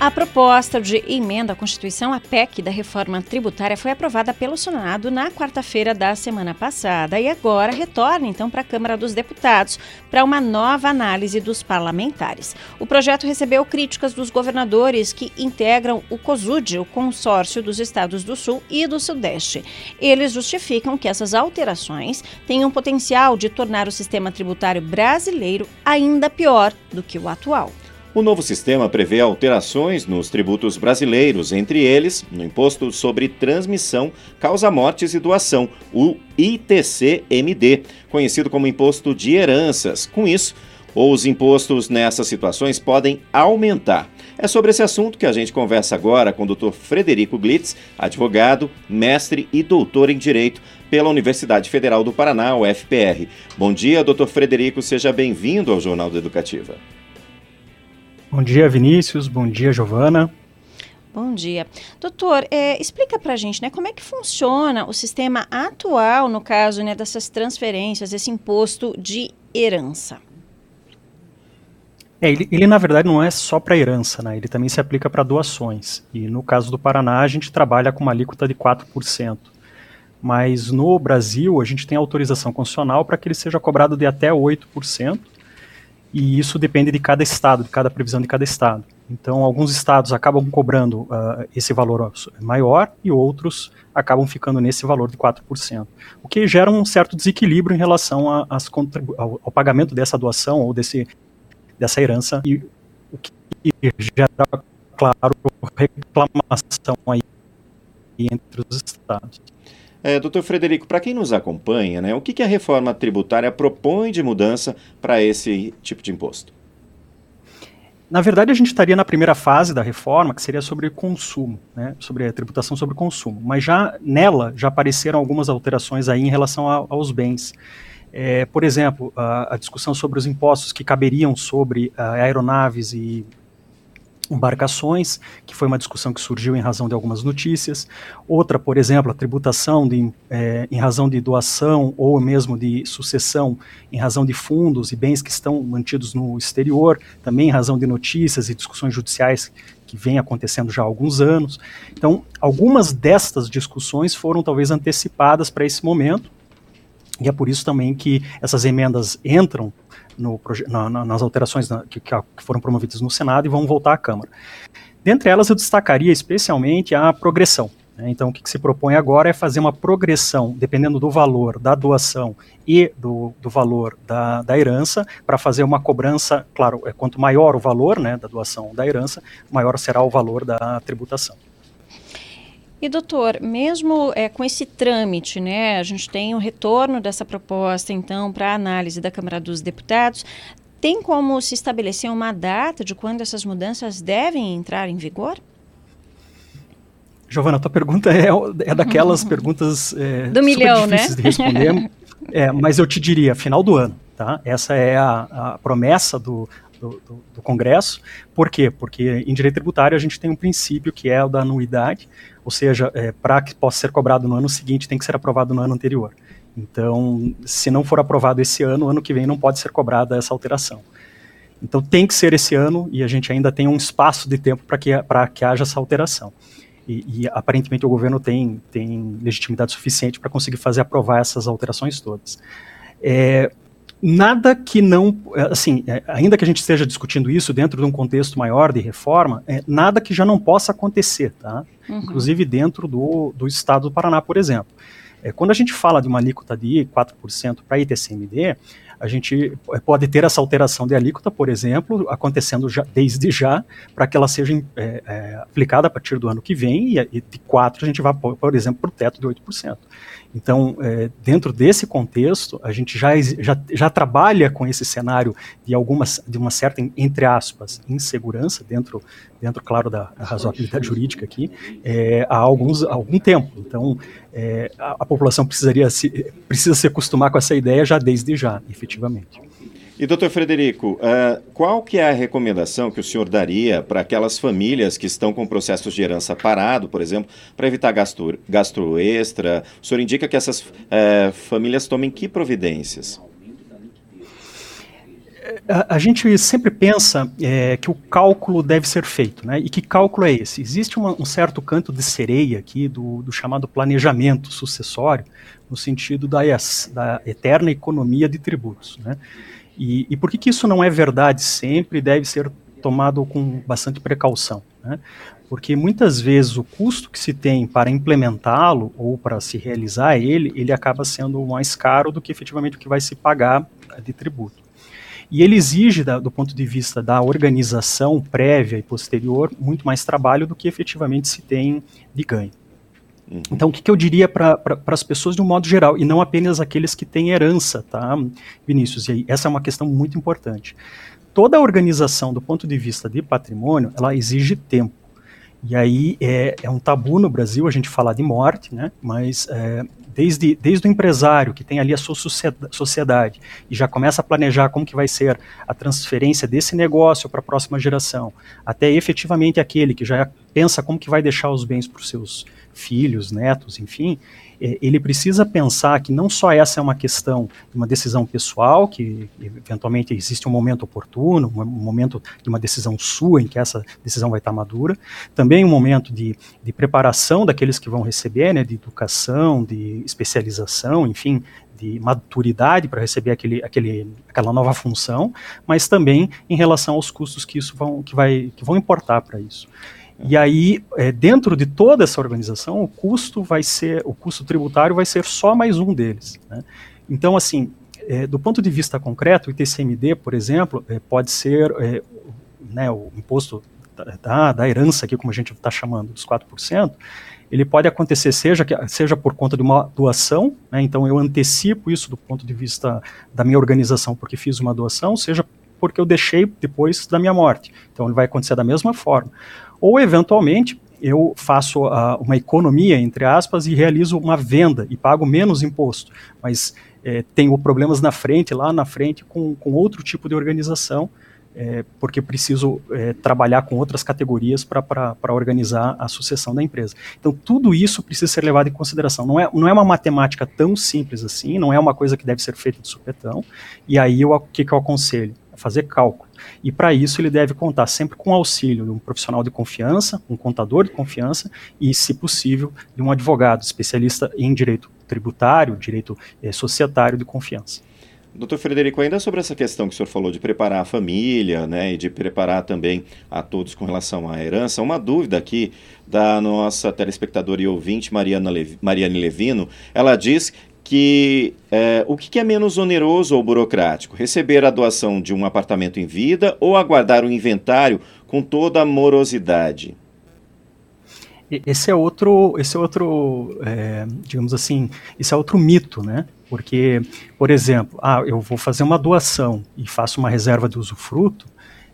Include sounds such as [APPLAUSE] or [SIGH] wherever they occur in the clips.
A proposta de emenda à Constituição, a PEC da reforma tributária, foi aprovada pelo Senado na quarta-feira da semana passada e agora retorna então para a Câmara dos Deputados para uma nova análise dos parlamentares. O projeto recebeu críticas dos governadores que integram o COSUD, o consórcio dos estados do Sul e do Sudeste. Eles justificam que essas alterações têm um potencial de tornar o sistema tributário brasileiro ainda pior do que o atual. O novo sistema prevê alterações nos tributos brasileiros, entre eles no Imposto sobre Transmissão, Causa-Mortes e Doação, o ITC-MD, conhecido como Imposto de Heranças. Com isso, os impostos nessas situações podem aumentar. É sobre esse assunto que a gente conversa agora com o Dr. Frederico Glitz, advogado, mestre e doutor em Direito pela Universidade Federal do Paraná, UFPR. Bom dia, doutor Frederico, seja bem-vindo ao Jornal do Educativa. Bom dia, Vinícius. Bom dia, Giovana. Bom dia. Doutor, é, explica para a gente né, como é que funciona o sistema atual, no caso né, dessas transferências, esse imposto de herança. É, ele, ele, na verdade não é só para herança, né? ele também se aplica para doações. E no caso do Paraná, a gente trabalha com uma alíquota de 4%. Mas no Brasil, a gente tem autorização constitucional para que ele seja cobrado de até 8%, e isso depende de cada estado, de cada previsão de cada estado. Então, alguns estados acabam cobrando uh, esse valor maior e outros acabam ficando nesse valor de 4%, o que gera um certo desequilíbrio em relação a, ao, ao, pagamento dessa doação ou desse, dessa herança, e o que gera, claro, reclamação aí entre os estados. É, doutor Frederico, para quem nos acompanha, né, o que, que a reforma tributária propõe de mudança para esse tipo de imposto? Na verdade, a gente estaria na primeira fase da reforma, que seria sobre consumo, né, sobre a tributação sobre consumo. Mas já nela já apareceram algumas alterações aí em relação a, aos bens. É, por exemplo, a, a, discussão sobre os impostos que caberiam sobre uh, aeronaves e embarcações, que foi uma discussão que surgiu em razão de algumas notícias. Outra, por exemplo, a tributação de, é, em razão de doação ou mesmo de sucessão em razão de fundos e bens que estão mantidos no exterior, também em razão de notícias e discussões judiciais que vem acontecendo já há alguns anos. Então, algumas destas discussões foram talvez antecipadas para esse momento, e é por isso também que essas emendas entram no, na, na, nas alterações na, que, que, foram promovidas no Senado e vão voltar à Câmara. Dentre elas, eu destacaria especialmente a progressão. Né? Então, o que, que, se propõe agora é fazer uma progressão, dependendo do valor da doação e do, do valor da, da herança, para fazer uma cobrança, claro, é, quanto maior o valor né, da doação da herança, maior será o valor da tributação. E doutor, mesmo é, com esse trâmite, né, a gente tem o retorno dessa proposta, então, para análise da Câmara dos Deputados. Tem como se estabelecer uma data de quando essas mudanças devem entrar em vigor? Giovana, tua pergunta é, é daquelas perguntas é, do milhão, né? difíceis né? de responder, [LAUGHS] é, mas eu te diria final do ano, tá? Essa é a, a promessa do, do, do, Congresso. Por quê? Porque em direito tributário a gente tem um princípio que é o da anuidade, ou seja, é, para que possa ser cobrado no ano seguinte, tem que ser aprovado no ano anterior. Então, se não for aprovado esse ano, ano que vem não pode ser cobrada essa alteração. Então, tem que ser esse ano e a gente ainda tem um espaço de tempo para que, que haja essa alteração. E, e, aparentemente o governo tem, tem legitimidade suficiente para conseguir fazer aprovar essas alterações todas. É, nada que não, assim, é, ainda que a gente esteja discutindo isso dentro de um contexto maior de reforma, é, nada que já não possa acontecer, tá? Uhum. Inclusive dentro do, do estado do Paraná, por exemplo. É, quando a gente fala de uma alíquota de 4% para ITCMD, a gente pode ter essa alteração de alíquota, por exemplo, acontecendo já, desde já, para que ela seja é, é, aplicada a partir do ano que vem, e, e de 4% a gente vai, por exemplo, para o teto de 8%. Então, é, dentro desse contexto, a gente já, já, já trabalha com esse cenário de algumas, de uma certa, entre aspas, insegurança dentro, dentro claro, da, da razoabilidade jurídica aqui, é, há, alguns, há algum tempo. Então, é, a, a, população precisaria se, precisa se acostumar com essa ideia já desde já, efetivamente. E doutor Frederico, uh, qual que é a recomendação que o senhor daria para aquelas famílias que estão com processos de herança parado, por exemplo, para evitar gasto, gasto extra? O senhor indica que essas uh, famílias tomem que providências? A, gente sempre pensa é, que o cálculo deve ser feito, né? E que cálculo é esse? Existe uma, um certo canto de sereia aqui do, do, chamado planejamento sucessório, no sentido da, da eterna economia de tributos, né? E, e por que, que isso não é verdade sempre deve ser tomado com bastante precaução, né? Porque muitas vezes o custo que se tem para implementá-lo ou para se realizar ele, ele acaba sendo mais caro do que efetivamente o que vai se pagar de tributo. E ele exige, da, do ponto de vista da organização prévia e posterior, muito mais trabalho do que efetivamente se tem de ganho. Uhum. Então, o que, que eu diria para as pessoas de um modo geral, e não apenas aqueles que têm herança, tá, Vinícius? E aí, essa é uma questão muito importante. Toda organização, do ponto de vista de patrimônio, ela exige tempo. E aí é, é um tabu no Brasil a gente falar de morte, né? Mas é, desde, desde o empresário que tem ali a sua sociedade e já começa a planejar como que vai ser a transferência desse negócio para a próxima geração, até efetivamente aquele que já pensa como que vai deixar os bens para os seus filhos, netos, enfim, é, ele precisa pensar que não só essa é uma questão de uma decisão pessoal, que eventualmente existe um momento oportuno, um momento de uma decisão sua em que essa decisão vai estar madura, também um momento de, de preparação daqueles que vão receber, né, de educação, de especialização, enfim, de maturidade para receber aquele, aquele, aquela nova função, mas também em relação aos custos que isso vão, que vai, que vão importar para isso. E aí, é, dentro de toda essa organização, o custo vai ser, o custo tributário vai ser só mais um deles. Né? Então, assim, é, do ponto de vista concreto, o ITCMD, por exemplo, é, pode ser é, né, o imposto da, da, herança, aqui, como a gente está chamando, dos 4%, ele pode acontecer seja, seja por conta de uma doação, né, então eu antecipo isso do ponto de vista da minha organização porque fiz uma doação, seja porque eu deixei depois da minha morte. Então ele vai acontecer da mesma forma. Ou, eventualmente, eu faço uh, uma economia, entre aspas, e realizo uma venda e pago menos imposto. Mas é, tenho problemas na frente, lá na frente, com, com outro tipo de organização, é, porque preciso é, trabalhar com outras categorias para organizar a sucessão da empresa. Então, tudo isso precisa ser levado em consideração. Não é, não é uma matemática tão simples assim, não é uma coisa que deve ser feita de supetão. E aí, o que, que eu aconselho? Fazer cálculo. E para isso ele deve contar sempre com o auxílio de um profissional de confiança, um contador de confiança e, se possível, de um advogado especialista em direito tributário, direito eh, societário de confiança. Doutor Frederico, ainda sobre essa questão que o senhor falou de preparar a família, né, e de preparar também a todos com relação à herança, uma dúvida aqui da nossa telespectadora e ouvinte, Mariana Levi, Mariane Levino, ela diz que é, o que é menos oneroso ou burocrático? Receber a doação de um apartamento em vida ou aguardar o inventário com toda a morosidade? Esse é outro, esse é outro, é, digamos assim, esse é outro mito, né? Porque, por exemplo, ah, eu vou fazer uma doação e faço uma reserva de usufruto,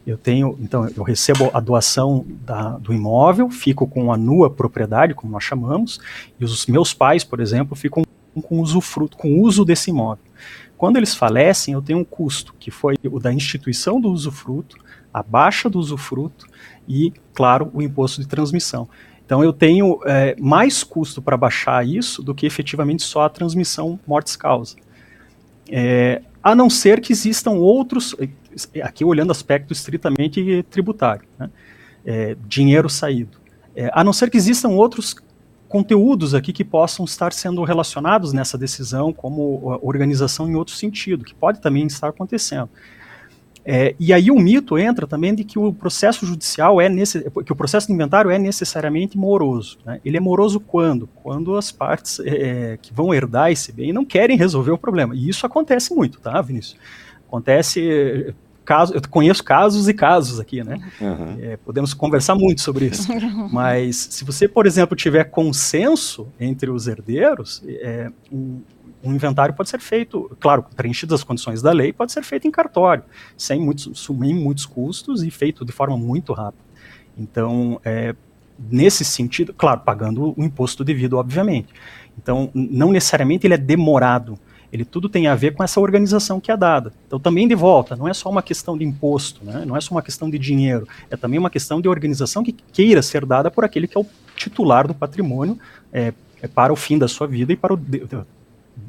eu tenho, então, eu recebo a doação da, do imóvel, fico com a nua propriedade, como nós chamamos, e os meus pais, por exemplo, ficam com usufruto, com uso desse imóvel. Quando eles falecem, eu tenho um custo, que foi o da instituição do usufruto, a baixa do usufruto e, claro, o imposto de transmissão. Então eu tenho é, mais custo para baixar isso do que efetivamente só a transmissão mortes-causa. É, a não ser que existam outros, aqui olhando aspecto estritamente tributário, né, é, dinheiro saído. É, a não ser que existam outros conteúdos aqui que possam estar sendo relacionados nessa decisão como organização em outro sentido, que pode também estar acontecendo. É, e aí o mito entra também de que o processo judicial é nesse, que o processo de inventário é necessariamente moroso. Né? Ele é moroso quando? Quando as partes é, que vão herdar esse bem não querem resolver o problema. E isso acontece muito, tá, Vinícius? Acontece caso, eu conheço casos e casos aqui, né? Uhum. É, podemos conversar muito sobre isso. [LAUGHS] Mas se você, por exemplo, tiver consenso entre os herdeiros, é, um, um, inventário pode ser feito, claro, preenchidas as condições da lei, pode ser feito em cartório, sem muitos, sumir muitos custos e feito de forma muito rápida. Então, é, nesse sentido, claro, pagando o imposto devido, obviamente. Então, não necessariamente ele é demorado ele tudo tem a ver com essa organização que é dada. Então, também de volta, não é só uma questão de imposto, né? não é só uma questão de dinheiro, é também uma questão de organização que queira ser dada por aquele que é o titular do patrimônio é, é para o fim da sua vida e para o,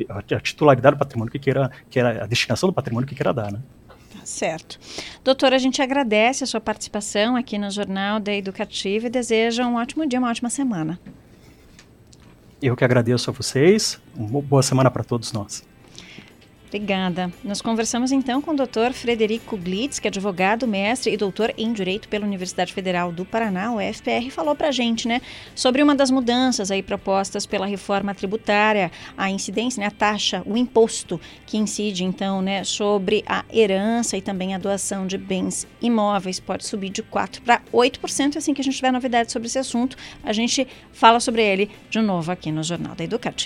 a titularidade do patrimônio que queira, que a destinação do patrimônio que queira dar. Né? Tá certo. Doutora, a gente agradece a sua participação aqui no Jornal da Educativa e deseja um ótimo dia, uma ótima semana. Eu que agradeço a vocês. Uma boa semana para todos nós. Obrigada. Nós conversamos então com o Dr. Frederico Glitz, que é advogado, mestre e doutor em Direito pela Universidade Federal do Paraná, o FPR, falou para a gente, né, sobre uma das mudanças aí propostas pela reforma tributária, a incidência, né, a taxa, o imposto que incide então, né, sobre a herança e também a doação de bens imóveis pode subir de 4 para 8%. Assim que a gente tiver novidades sobre esse assunto, a gente fala sobre ele de novo aqui no Jornal da Educativa.